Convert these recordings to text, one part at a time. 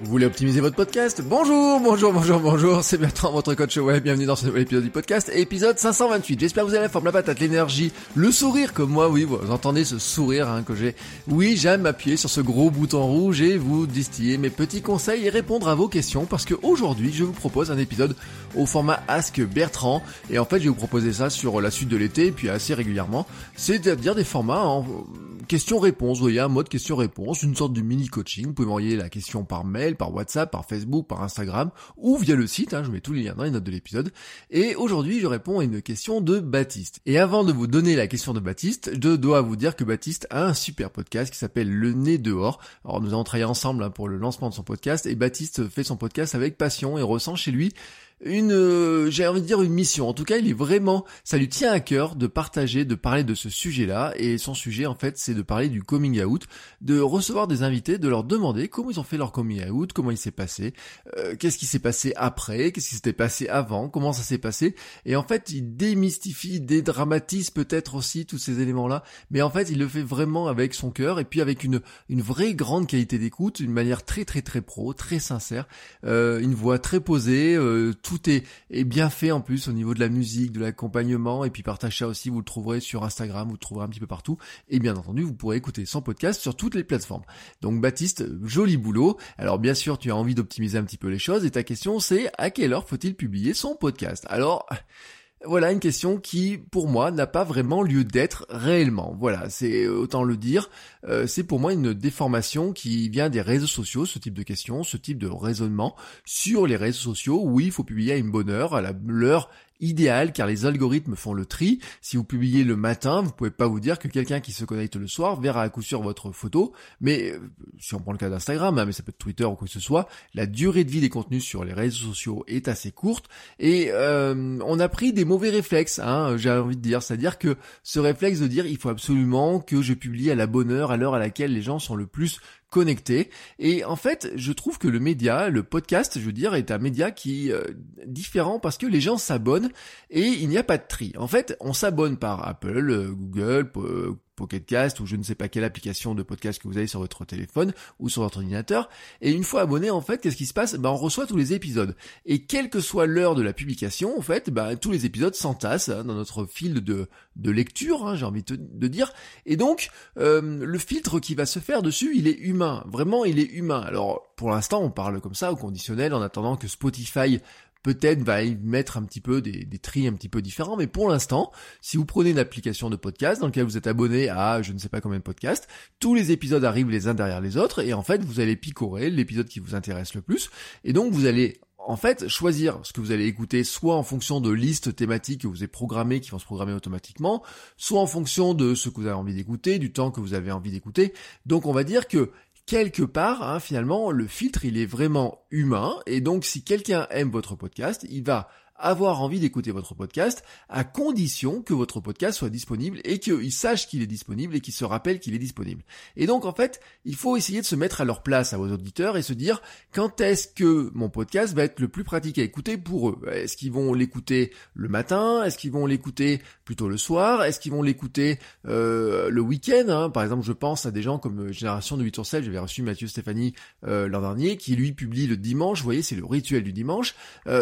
Vous voulez optimiser votre podcast Bonjour, bonjour, bonjour, bonjour, c'est Bertrand, votre coach web, bienvenue dans ce nouvel épisode du podcast, épisode 528. J'espère que vous avez la forme, la patate, l'énergie, le sourire comme moi, oui, vous entendez ce sourire hein, que j'ai. Oui, j'aime m'appuyer sur ce gros bouton rouge et vous distiller mes petits conseils et répondre à vos questions parce que aujourd'hui, je vous propose un épisode au format Ask Bertrand et en fait, je vais vous proposer ça sur la suite de l'été puis assez régulièrement, c'est-à-dire des formats en questions-réponses, vous voyez, un mode question-réponse, une sorte de mini-coaching, vous pouvez m'envoyer la question par mail, par WhatsApp, par Facebook, par Instagram, ou via le site, hein, je mets tous les liens dans les notes de l'épisode. Et aujourd'hui, je réponds à une question de Baptiste. Et avant de vous donner la question de Baptiste, je dois vous dire que Baptiste a un super podcast qui s'appelle Le Nez dehors. Alors nous avons travaillé ensemble hein, pour le lancement de son podcast, et Baptiste fait son podcast avec passion et ressent chez lui une, euh, j'ai envie de dire une mission. En tout cas, il est vraiment, ça lui tient à cœur de partager, de parler de ce sujet-là. Et son sujet, en fait, c'est de parler du coming out, de recevoir des invités, de leur demander comment ils ont fait leur coming out, comment il s'est passé, euh, qu'est-ce qui s'est passé après, qu'est-ce qui s'était passé avant, comment ça s'est passé. Et en fait, il démystifie, dédramatise peut-être aussi tous ces éléments-là. Mais en fait, il le fait vraiment avec son cœur et puis avec une, une vraie grande qualité d'écoute, une manière très très très pro, très sincère, euh, une voix très posée. Euh, tout est, bien fait en plus au niveau de la musique, de l'accompagnement, et puis partage ça aussi, vous le trouverez sur Instagram, vous le trouverez un petit peu partout, et bien entendu, vous pourrez écouter son podcast sur toutes les plateformes. Donc Baptiste, joli boulot. Alors bien sûr, tu as envie d'optimiser un petit peu les choses, et ta question c'est à quelle heure faut-il publier son podcast? Alors, voilà une question qui, pour moi, n'a pas vraiment lieu d'être réellement. Voilà, c'est autant le dire. Euh, c'est pour moi une déformation qui vient des réseaux sociaux, ce type de question, ce type de raisonnement sur les réseaux sociaux. Oui, il faut publier à une bonne heure, à l'heure idéal car les algorithmes font le tri. Si vous publiez le matin, vous pouvez pas vous dire que quelqu'un qui se connecte le soir verra à coup sûr votre photo. Mais euh, si on prend le cas d'Instagram, hein, mais ça peut être Twitter ou quoi que ce soit, la durée de vie des contenus sur les réseaux sociaux est assez courte et euh, on a pris des mauvais réflexes. Hein, j'ai envie de dire, c'est-à-dire que ce réflexe de dire il faut absolument que je publie à la bonne heure, à l'heure à laquelle les gens sont le plus connecté. Et en fait, je trouve que le média, le podcast, je veux dire, est un média qui euh, différent parce que les gens s'abonnent et il n'y a pas de tri. En fait, on s'abonne par Apple, euh, Google, Pocketcast ou je ne sais pas quelle application de podcast que vous avez sur votre téléphone ou sur votre ordinateur. Et une fois abonné, en fait, qu'est-ce qui se passe? Ben, On reçoit tous les épisodes. Et quelle que soit l'heure de la publication, en fait, ben, tous les épisodes s'entassent hein, dans notre fil de, de lecture, hein, j'ai envie de, dire. Et donc, euh, le filtre qui va se faire dessus, il est humain. Vraiment, il est humain. Alors, pour l'instant, on parle comme ça au conditionnel en attendant que Spotify peut-être va y mettre un petit peu des, des tris un petit peu différents, mais pour l'instant, si vous prenez une application de podcast dans laquelle vous êtes abonné à je ne sais pas combien de podcasts, tous les épisodes arrivent les uns derrière les autres, et en fait, vous allez picorer l'épisode qui vous intéresse le plus, et donc vous allez en fait, choisir ce que vous allez écouter soit en fonction de listes thématiques que vous avez programmées qui vont se programmer automatiquement, soit en fonction de ce que vous avez envie d'écouter, du temps que vous avez envie d'écouter. Donc on va dire que quelque part, hein, finalement, le filtre, il est vraiment humain. Et donc, si quelqu'un aime votre podcast, il va avoir envie d'écouter votre podcast à condition que votre podcast soit disponible et qu'il sache qu'il est disponible et qu'il se rappelle qu'il est disponible. Et donc en fait, il faut essayer de se mettre à leur place à vos auditeurs et se dire quand est-ce que mon podcast va être le plus pratique à écouter pour eux? Est-ce qu'ils vont l'écouter le matin? Est-ce qu'ils vont l'écouter plutôt le soir? Est-ce qu'ils vont l'écouter euh, le week-end hein? Par exemple, je pense à des gens comme euh, Génération de 8 sur 7, j'avais reçu Mathieu Stéphanie euh, l'an dernier, qui lui publie le dimanche, vous voyez, c'est le rituel du dimanche.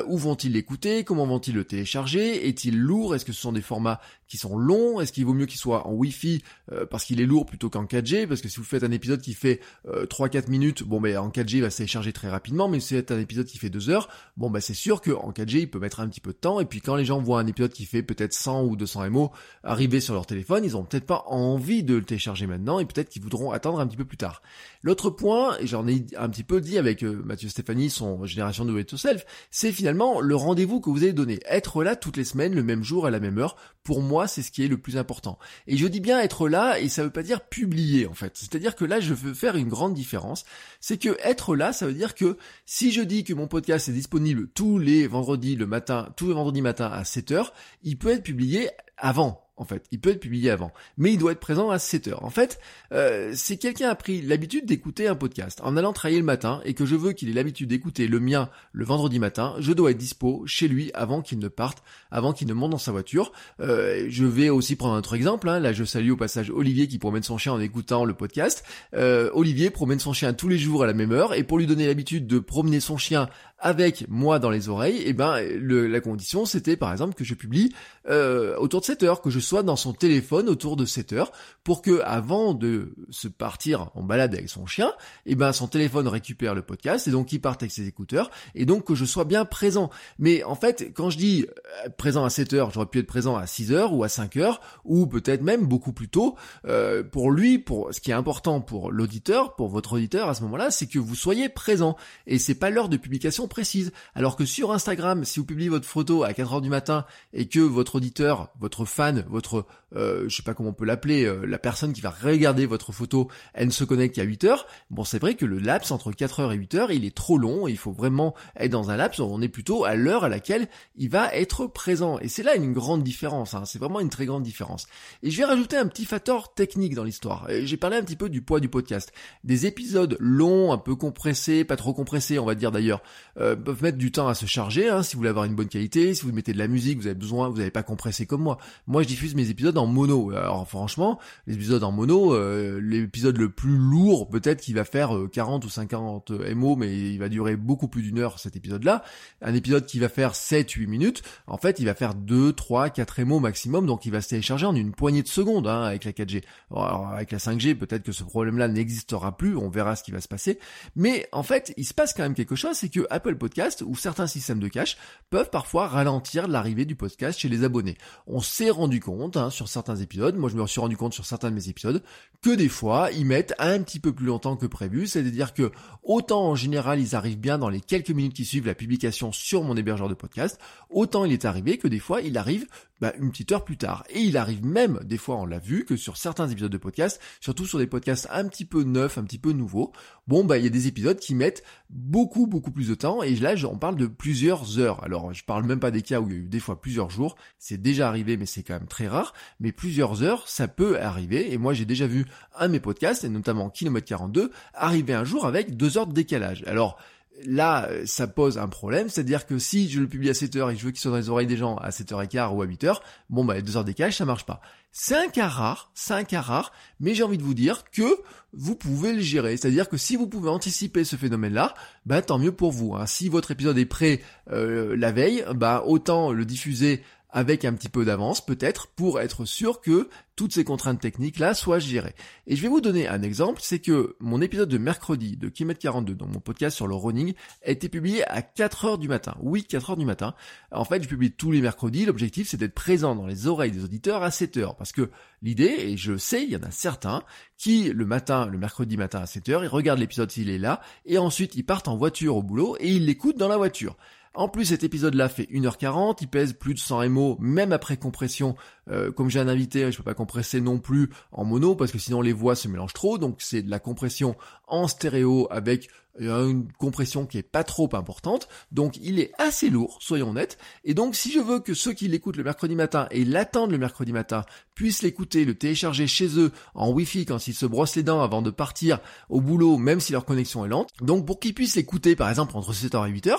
où vont-ils l'écouter? Comment vont-ils le télécharger? Est-il lourd? Est-ce que ce sont des formats qui sont longs? Est-ce qu'il vaut mieux qu'il soit en Wi-Fi euh, parce qu'il est lourd plutôt qu'en 4G Parce que si vous faites un épisode qui fait 3-4 euh, minutes, bon ben en 4G il va se télécharger très rapidement, mais si c'est un épisode qui fait 2 heures, bon ben c'est sûr qu'en 4G il peut mettre un petit peu de temps, et puis quand les gens voient un épisode qui fait peut-être 100 ou 200 MO arriver sur leur téléphone, ils ont peut-être pas envie de le télécharger maintenant, et peut-être qu'ils voudront attendre un petit peu plus tard. L'autre point, et j'en ai un petit peu dit avec euh, Mathieu Stéphanie, son génération de Way to Self, c'est finalement le rendez-vous que vous vous avez donné. Être là toutes les semaines, le même jour, à la même heure, pour moi, c'est ce qui est le plus important. Et je dis bien être là, et ça veut pas dire publier, en fait. C'est-à-dire que là, je veux faire une grande différence. C'est que être là, ça veut dire que si je dis que mon podcast est disponible tous les vendredis le matin, tous les vendredis matin à 7 heures, il peut être publié avant en fait. Il peut être publié avant, mais il doit être présent à 7 heures. En fait, euh, si quelqu'un a pris l'habitude d'écouter un podcast en allant travailler le matin et que je veux qu'il ait l'habitude d'écouter le mien le vendredi matin, je dois être dispo chez lui avant qu'il ne parte, avant qu'il ne monte dans sa voiture. Euh, je vais aussi prendre un autre exemple. Hein. Là, je salue au passage Olivier qui promène son chien en écoutant le podcast. Euh, Olivier promène son chien tous les jours à la même heure et pour lui donner l'habitude de promener son chien avec moi dans les oreilles, eh ben la condition c'était par exemple que je publie euh, autour de 7 heures, que je sois dans son téléphone autour de 7 heures, pour que avant de se partir en balade avec son chien, eh ben son téléphone récupère le podcast et donc il parte avec ses écouteurs et donc que je sois bien présent. Mais en fait, quand je dis euh, présent à 7 heures, j'aurais pu être présent à 6 heures ou à 5 heures ou peut-être même beaucoup plus tôt. Euh, pour lui, pour ce qui est important pour l'auditeur, pour votre auditeur à ce moment-là, c'est que vous soyez présent et c'est pas l'heure de publication précise. Alors que sur Instagram, si vous publiez votre photo à 4 heures du matin et que votre auditeur, votre fan, votre, euh, je sais pas comment on peut l'appeler, euh, la personne qui va regarder votre photo, elle ne se connecte qu'à 8 heures, bon c'est vrai que le laps entre 4 heures et 8 heures, il est trop long, il faut vraiment être dans un laps, on est plutôt à l'heure à laquelle il va être présent. Et c'est là une grande différence, hein. c'est vraiment une très grande différence. Et je vais rajouter un petit facteur technique dans l'histoire. J'ai parlé un petit peu du poids du podcast. Des épisodes longs, un peu compressés, pas trop compressés on va dire d'ailleurs, euh, peuvent mettre du temps à se charger. Hein, si vous voulez avoir une bonne qualité, si vous mettez de la musique, vous avez besoin, vous n'avez pas compressé comme moi. Moi, je diffuse mes épisodes en mono. Alors franchement, les épisodes en mono, euh, l'épisode le plus lourd, peut-être qu'il va faire 40 euh, ou 50 MO, mais il va durer beaucoup plus d'une heure cet épisode-là. Un épisode qui va faire 7-8 minutes, en fait, il va faire 2, 3, 4 MO maximum, donc il va se télécharger en une poignée de secondes hein, avec la 4G. Alors, avec la 5G, peut-être que ce problème-là n'existera plus, on verra ce qui va se passer. Mais en fait, il se passe quand même quelque chose, c'est que Apple Podcast ou certains systèmes de cache peuvent parfois ralentir l'arrivée du podcast chez les abonnés. On s'est rendu compte hein, sur certains épisodes, moi je me suis rendu compte sur certains de mes épisodes, que des fois ils mettent un petit peu plus longtemps que prévu, c'est-à-dire que autant en général ils arrivent bien dans les quelques minutes qui suivent la publication sur mon hébergeur de podcast, autant il est arrivé que des fois il arrive bah, une petite heure plus tard. Et il arrive même, des fois on l'a vu, que sur certains épisodes de podcast, surtout sur des podcasts un petit peu neufs, un petit peu nouveaux, bon bah il y a des épisodes qui mettent beaucoup beaucoup plus de temps, et là on parle de plusieurs heures. Alors je parle même pas des cas où il y a eu des fois plusieurs jours, c'est déjà arrivé mais c'est quand même très rare, mais plusieurs heures ça peut arriver, et moi j'ai déjà vu un de mes podcasts, et notamment Kilomètre 42, arriver un jour avec deux heures de décalage. Alors là, ça pose un problème, c'est-à-dire que si je le publie à 7h et je veux qu'il soit dans les oreilles des gens à 7h15 ou à 8h, bon bah 2 heures décalage, ça marche pas. C'est un cas rare, c'est un cas rare, mais j'ai envie de vous dire que vous pouvez le gérer. C'est-à-dire que si vous pouvez anticiper ce phénomène-là, bah tant mieux pour vous. Hein. Si votre épisode est prêt euh, la veille, bah autant le diffuser avec un petit peu d'avance peut-être pour être sûr que toutes ces contraintes techniques là soient gérées. Et je vais vous donner un exemple, c'est que mon épisode de mercredi de Kimet 42 dans mon podcast sur le running a été publié à 4 heures du matin. Oui, 4 heures du matin. En fait, je publie tous les mercredis, l'objectif c'est d'être présent dans les oreilles des auditeurs à 7 heures parce que l'idée et je sais, il y en a certains qui le matin, le mercredi matin à 7 heures, ils regardent l'épisode s'il est là et ensuite ils partent en voiture au boulot et ils l'écoutent dans la voiture. En plus, cet épisode-là fait 1h40, il pèse plus de 100 MO, même après compression. Euh, comme j'ai un invité, je peux pas compresser non plus en mono, parce que sinon les voix se mélangent trop, donc c'est de la compression en stéréo avec une compression qui est pas trop importante, donc il est assez lourd, soyons honnêtes, et donc si je veux que ceux qui l'écoutent le mercredi matin et l'attendent le mercredi matin puissent l'écouter, le télécharger chez eux en wifi quand ils se brossent les dents avant de partir au boulot, même si leur connexion est lente, donc pour qu'ils puissent l'écouter par exemple entre 7h et 8h,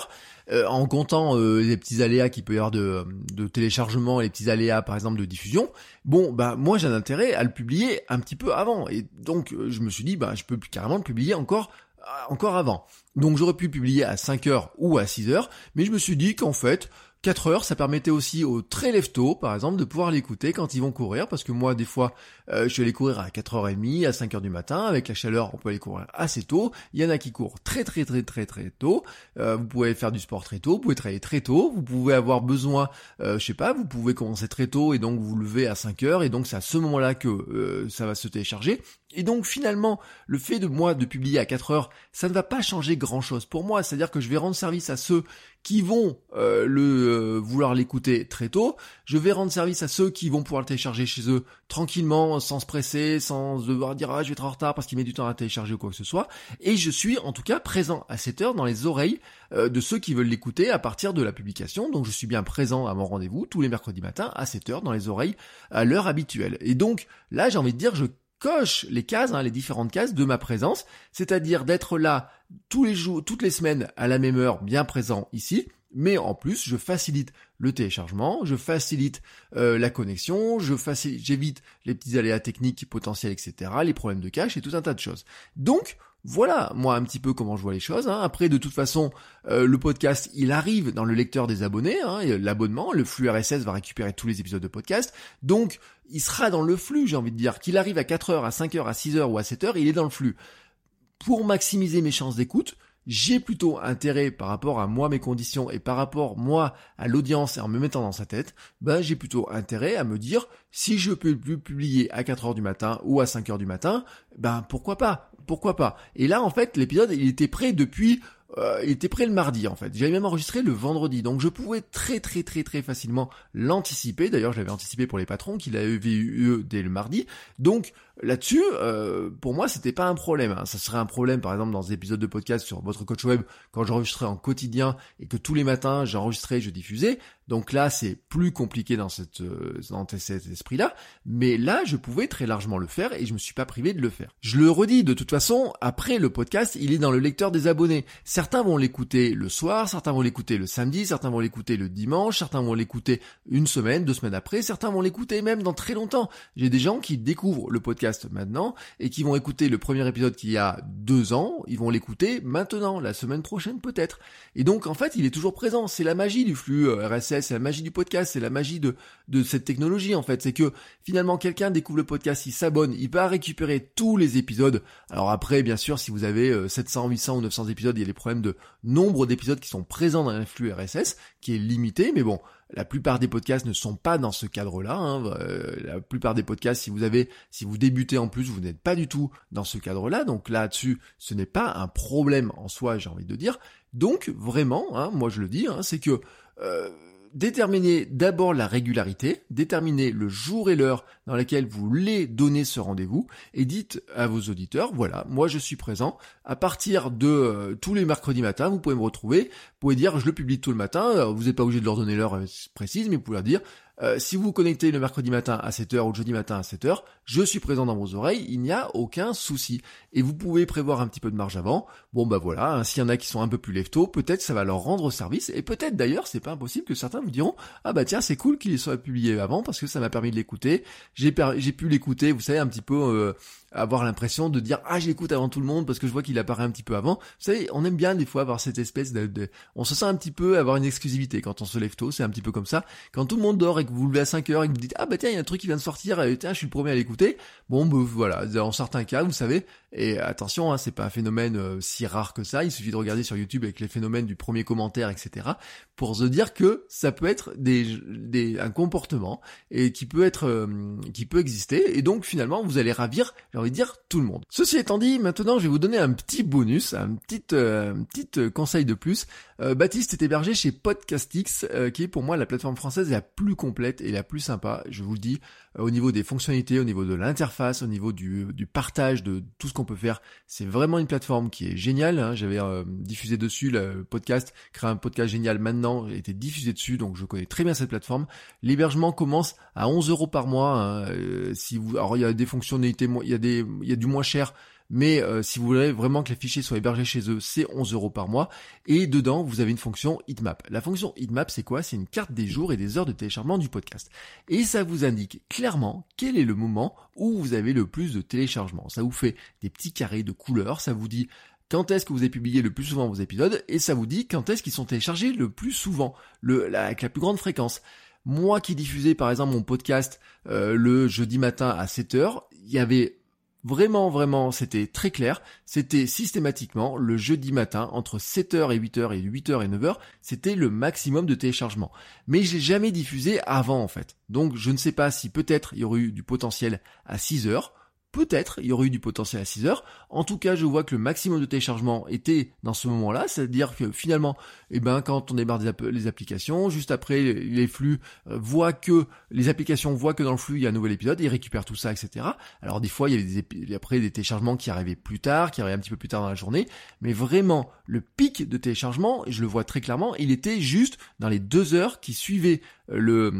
euh, en comptant euh, les petits aléas qu'il peut y avoir de, de téléchargement, les petits aléas par exemple de bon bah moi j'ai un intérêt à le publier un petit peu avant, et donc euh, je me suis dit bah je peux carrément le publier encore encore avant. Donc j'aurais pu publier à 5 heures ou à 6 heures, mais je me suis dit qu'en fait, 4 heures, ça permettait aussi aux très lève par exemple, de pouvoir l'écouter quand ils vont courir, parce que moi, des fois, euh, je vais aller courir à 4h30, à 5h du matin, avec la chaleur, on peut aller courir assez tôt, il y en a qui courent très très très très très tôt, euh, vous pouvez faire du sport très tôt, vous pouvez travailler très tôt, vous pouvez avoir besoin, euh, je sais pas, vous pouvez commencer très tôt et donc vous levez à 5h, et donc c'est à ce moment-là que ça va se télécharger, Et donc finalement, le fait de moi de publier à 4 heures, ça ne va pas changer grand chose pour moi. C'est-à-dire que je vais rendre service à ceux qui vont euh, le euh, vouloir l'écouter très tôt. Je vais rendre service à ceux qui vont pouvoir le télécharger chez eux tranquillement, sans se presser, sans devoir dire ah je vais être en retard parce qu'il met du temps à télécharger ou quoi que ce soit. Et je suis en tout cas présent à cette heure dans les oreilles euh, de ceux qui veulent l'écouter à partir de la publication. Donc je suis bien présent à mon rendez-vous tous les mercredis matins à 7 heures dans les oreilles à l'heure habituelle. Et donc là j'ai envie de dire je coche les cases, hein, les différentes cases de ma présence, c'est-à-dire d'être là tous les jours, toutes les semaines à la même heure, bien présent ici. Mais en plus, je facilite le téléchargement, je facilite euh, la connexion, je facilite, j'évite les petits aléas techniques potentiels, etc., les problèmes de cache et tout un tas de choses. Donc, voilà, moi un petit peu comment je vois les choses. Hein. Après, de toute façon, euh, le podcast, il arrive dans le lecteur des abonnés, hein, l'abonnement, le flux RSS va récupérer tous les épisodes de podcast. Donc, il sera dans le flux, j'ai envie de dire. Qu'il arrive à 4h, à 5h, à 6h ou à 7h, il est dans le flux. Pour maximiser mes chances d'écoute, j'ai plutôt intérêt par rapport à moi mes conditions et par rapport moi à l'audience et en me mettant dans sa tête, ben j'ai plutôt intérêt à me dire si je peux plus publier à 4 heures du matin ou à 5 heures du matin, ben pourquoi pas? Pourquoi pas Et là en fait l'épisode il était prêt depuis euh, il était prêt le mardi en fait. J'avais même enregistré le vendredi, donc je pouvais très très très très facilement l'anticiper. D'ailleurs, je l'avais anticipé pour les patrons qui l'avaient vu dès le mardi. Donc là-dessus, euh, pour moi, c'était pas un problème. Hein. Ça serait un problème, par exemple, dans des épisodes de podcast sur votre coach web, quand j'enregistrais en quotidien et que tous les matins j'enregistrais, je diffusais. Donc là, c'est plus compliqué dans euh, cet esprit-là. Mais là, je pouvais très largement le faire et je me suis pas privé de le faire. Je le redis, de toute façon, après le podcast, il est dans le lecteur des abonnés. Certains vont l'écouter le soir, certains vont l'écouter le samedi, certains vont l'écouter le dimanche, certains vont l'écouter une semaine, deux semaines après, certains vont l'écouter même dans très longtemps. J'ai des gens qui découvrent le podcast maintenant et qui vont écouter le premier épisode qui y a deux ans, ils vont l'écouter maintenant, la semaine prochaine peut-être. Et donc en fait, il est toujours présent. C'est la magie du flux euh, RSS, c'est la magie du podcast, c'est la magie de, de cette technologie en fait. C'est que finalement quelqu'un découvre le podcast, il s'abonne, il va récupérer tous les épisodes. Alors après, bien sûr, si vous avez 700, 800 ou 900 épisodes, il y a des problèmes de nombre d'épisodes qui sont présents dans un flux RSS qui est limité, mais bon, la plupart des podcasts ne sont pas dans ce cadre-là. Hein. Euh, la plupart des podcasts, si vous avez, si vous débutez en plus, vous n'êtes pas du tout dans ce cadre-là. Donc là-dessus, ce n'est pas un problème en soi, j'ai envie de dire. Donc vraiment, hein, moi je le dis, hein, c'est que euh, déterminez d'abord la régularité, déterminez le jour et l'heure dans laquelle vous voulez donner ce rendez-vous et dites à vos auditeurs, voilà, moi je suis présent. À partir de euh, tous les mercredis matins, vous pouvez me retrouver, vous pouvez dire je le publie tout le matin, vous n'êtes pas obligé de leur donner l'heure euh, précise, mais vous pouvez leur dire euh, si vous vous connectez le mercredi matin à 7h ou le jeudi matin à 7h, je suis présent dans vos oreilles, il n'y a aucun souci. Et vous pouvez prévoir un petit peu de marge avant. Bon bah voilà, hein, s'il y en a qui sont un peu plus leftos, peut-être ça va leur rendre service. Et peut-être d'ailleurs, c'est pas impossible que certains vous diront Ah bah tiens, c'est cool qu'il soit publié avant parce que ça m'a permis de l'écouter. J'ai, pu l'écouter, vous savez, un petit peu euh, avoir l'impression de dire ah j'écoute avant tout le monde parce que je vois qu'il apparaît un petit peu avant. Vous savez, on aime bien des fois avoir cette espèce de, on se sent un petit peu avoir une exclusivité quand on se lève tôt, c'est un petit peu comme ça. Quand tout le monde dort et que vous vous levez à 5 heures et que vous dites ah bah tiens il y a un truc qui vient de sortir, et, tiens je suis le premier à l'écouter. Bon bah, voilà, dans certains cas vous savez. Et attention, hein, c'est pas un phénomène euh, si rare que ça. Il suffit de regarder sur YouTube avec les phénomènes du premier commentaire, etc. pour se dire que ça peut être des, des un comportement et qui peut être euh, qui peut exister. Et donc finalement vous allez ravir j'ai envie dire tout le monde. Ceci étant dit, maintenant je vais vous donner un petit bonus, un petit, euh, euh, conseil de plus. Euh, Baptiste est hébergé chez Podcastix, qui est pour moi la plateforme française la plus complète et la plus sympa, je vous le dis, au niveau des fonctionnalités, au niveau de l'interface, au niveau du, du, partage de tout ce qu'on peut faire. C'est vraiment une plateforme qui est géniale. Hein. J'avais diffusé dessus le podcast, créé un podcast génial maintenant, été diffusé dessus, donc je connais très bien cette plateforme. L'hébergement commence à 11 euros par mois. Hein. si vous, alors il y a des fonctionnalités, il y a des il y a du moins cher, mais euh, si vous voulez vraiment que les fichiers soient hébergés chez eux, c'est 11 euros par mois. Et dedans, vous avez une fonction heatmap. La fonction heatmap, c'est quoi? C'est une carte des jours et des heures de téléchargement du podcast. Et ça vous indique clairement quel est le moment où vous avez le plus de téléchargements. Ça vous fait des petits carrés de couleurs, ça vous dit quand est-ce que vous avez publié le plus souvent vos épisodes, et ça vous dit quand est-ce qu'ils sont téléchargés le plus souvent, le, avec la plus grande fréquence. Moi qui diffusais par exemple mon podcast euh, le jeudi matin à 7h, il y avait Vraiment, vraiment, c'était très clair. C'était systématiquement le jeudi matin, entre 7h et 8h et 8h et 9h, c'était le maximum de téléchargement. Mais je l'ai jamais diffusé avant, en fait. Donc, je ne sais pas si peut-être il y aurait eu du potentiel à 6h. Peut-être il y aurait eu du potentiel à 6 heures. En tout cas, je vois que le maximum de téléchargement était dans ce moment-là, c'est-à-dire que finalement, eh ben, quand on démarre les applications, juste après, les flux euh, voient que, les applications voient que dans le flux, il y a un nouvel épisode, ils récupèrent tout ça, etc. Alors des fois, il y avait des, après des téléchargements qui arrivaient plus tard, qui arrivaient un petit peu plus tard dans la journée, mais vraiment, le pic de téléchargement, je le vois très clairement, il était juste dans les deux heures qui suivaient le,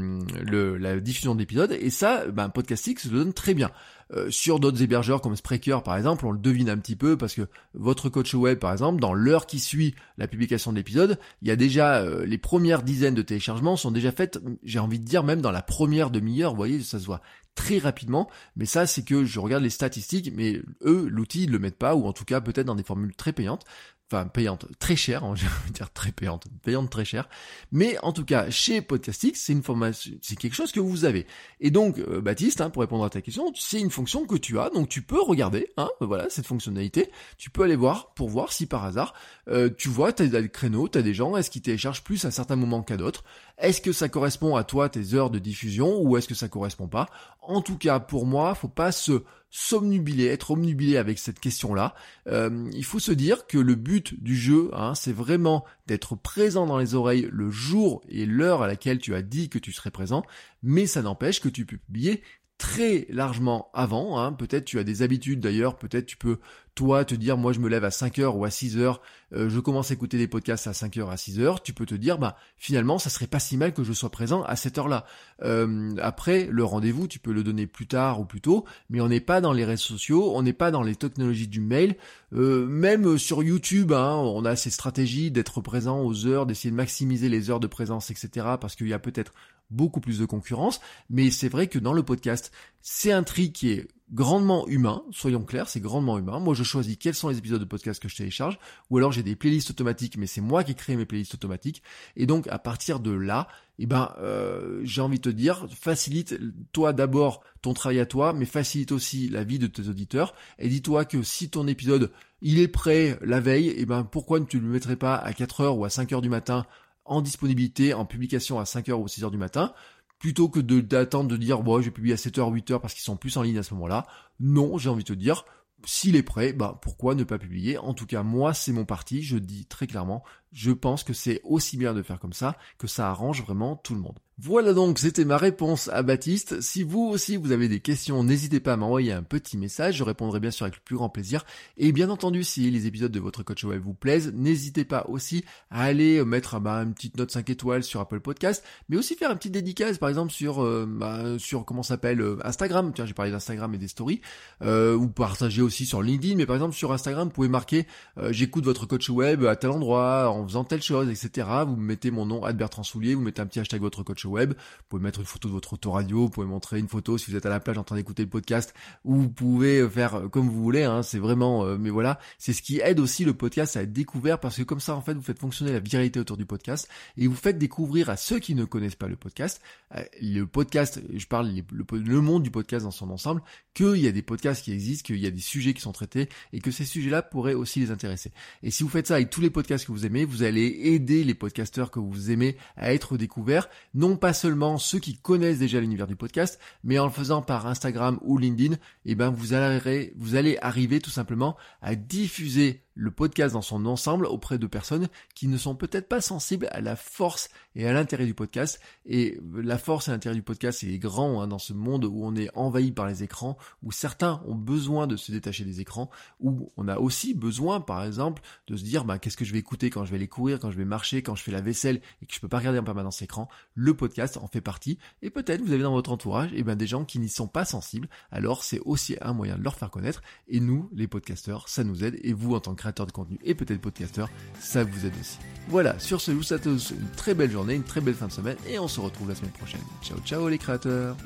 le la diffusion de l'épisode, et ça, ben, Podcastix se donne très bien. Euh, sur d'autres hébergeurs comme Spreaker par exemple, on le devine un petit peu parce que votre coach web par exemple, dans l'heure qui suit la publication de l'épisode, il y a déjà euh, les premières dizaines de téléchargements sont déjà faites, j'ai envie de dire même dans la première demi-heure, vous voyez, ça se voit très rapidement, mais ça c'est que je regarde les statistiques, mais eux, l'outil, ils le mettent pas, ou en tout cas peut-être dans des formules très payantes enfin payante très chère, hein, je vais dire très payante, payante très chère. Mais en tout cas, chez Podcastix, c'est une formation, c'est quelque chose que vous avez. Et donc, euh, Baptiste, hein, pour répondre à ta question, c'est une fonction que tu as, donc tu peux regarder, hein, voilà, cette fonctionnalité. Tu peux aller voir pour voir si par hasard, euh, tu vois, tu as des créneaux, tu as des gens, est-ce qu'ils téléchargent plus à certains moments qu'à d'autres? Est-ce que ça correspond à toi tes heures de diffusion ou est-ce que ça correspond pas? En tout cas, pour moi, faut pas se somnubilé, être omnubilé avec cette question-là. Euh, il faut se dire que le but du jeu, hein, c'est vraiment d'être présent dans les oreilles le jour et l'heure à laquelle tu as dit que tu serais présent, mais ça n'empêche que tu peux publier très largement avant. Hein. Peut-être tu as des habitudes d'ailleurs, peut-être tu peux toi te dire moi je me lève à 5 heures ou à 6 heures, euh, je commence à écouter des podcasts à 5 heures à 6 heures, tu peux te dire bah finalement ça serait pas si mal que je sois présent à cette heure-là. Euh, après le rendez-vous tu peux le donner plus tard ou plus tôt, mais on n'est pas dans les réseaux sociaux, on n'est pas dans les technologies du mail, euh, même sur YouTube hein, on a ces stratégies d'être présent aux heures, d'essayer de maximiser les heures de présence etc. parce qu'il y a peut-être beaucoup plus de concurrence, mais c'est vrai que dans le podcast, c'est un tri qui est grandement humain, soyons clairs, c'est grandement humain. Moi, je choisis quels sont les épisodes de podcast que je télécharge, ou alors j'ai des playlists automatiques, mais c'est moi qui crée mes playlists automatiques. Et donc, à partir de là, eh ben, euh, j'ai envie de te dire, facilite toi d'abord ton travail à toi, mais facilite aussi la vie de tes auditeurs. Et dis-toi que si ton épisode il est prêt la veille, eh ben, pourquoi ne tu le mettrais pas à 4 heures ou à 5 heures du matin en disponibilité, en publication à 5h ou 6h du matin, plutôt que d'attendre de, dire, bon, je vais publier à 7h, 8h parce qu'ils sont plus en ligne à ce moment-là. Non, j'ai envie de te dire, s'il est prêt, bah pourquoi ne pas publier? En tout cas, moi, c'est mon parti, je dis très clairement, je pense que c'est aussi bien de faire comme ça, que ça arrange vraiment tout le monde. Voilà donc, c'était ma réponse à Baptiste. Si vous aussi vous avez des questions, n'hésitez pas à m'envoyer un petit message, je répondrai bien sûr avec le plus grand plaisir. Et bien entendu, si les épisodes de votre coach web vous plaisent, n'hésitez pas aussi à aller mettre bah, une petite note 5 étoiles sur Apple Podcast, mais aussi faire une petite dédicace par exemple sur euh, bah, sur comment s'appelle euh, Instagram. Tiens, j'ai parlé d'Instagram et des stories, euh, ou partager aussi sur LinkedIn, mais par exemple sur Instagram, vous pouvez marquer j'écoute votre coach web à tel endroit en faisant telle chose, etc. Vous mettez mon nom Albert Transoulier, vous mettez un petit hashtag votre coach web, vous pouvez mettre une photo de votre autoradio, vous pouvez montrer une photo si vous êtes à la plage en train d'écouter le podcast, ou vous pouvez faire comme vous voulez, hein, c'est vraiment, euh, mais voilà, c'est ce qui aide aussi le podcast à être découvert, parce que comme ça, en fait, vous faites fonctionner la viralité autour du podcast, et vous faites découvrir à ceux qui ne connaissent pas le podcast, euh, le podcast, je parle le, monde du podcast dans son ensemble, qu'il y a des podcasts qui existent, qu'il y a des sujets qui sont traités, et que ces sujets-là pourraient aussi les intéresser. Et si vous faites ça avec tous les podcasts que vous aimez, vous allez aider les podcasteurs que vous aimez à être découverts, non pas seulement ceux qui connaissent déjà l'univers du podcast, mais en le faisant par Instagram ou LinkedIn, eh ben vous allez, vous allez arriver tout simplement à diffuser le podcast dans son ensemble auprès de personnes qui ne sont peut-être pas sensibles à la force et à l'intérêt du podcast. Et la force et l'intérêt du podcast, est grand hein, dans ce monde où on est envahi par les écrans, où certains ont besoin de se détacher des écrans, où on a aussi besoin, par exemple, de se dire bah, qu'est-ce que je vais écouter quand je vais aller courir, quand je vais marcher, quand je fais la vaisselle et que je peux pas regarder en permanence l'écran. Le podcast en fait partie. Et peut-être vous avez dans votre entourage et eh ben, des gens qui n'y sont pas sensibles. Alors c'est aussi un moyen de leur faire connaître. Et nous, les podcasteurs, ça nous aide. Et vous, en tant que de contenu et peut-être podcasteur, ça vous aide aussi. Voilà, sur ce, je vous souhaite une très belle journée, une très belle fin de semaine et on se retrouve la semaine prochaine. Ciao ciao les créateurs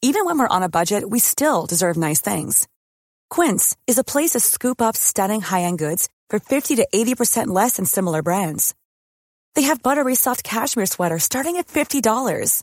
Even when we're on a budget, we still deserve nice things. Quince is a place to scoop up stunning high-end goods for 50 to 80% less than similar brands. They have buttery soft cashmere sweaters starting at $50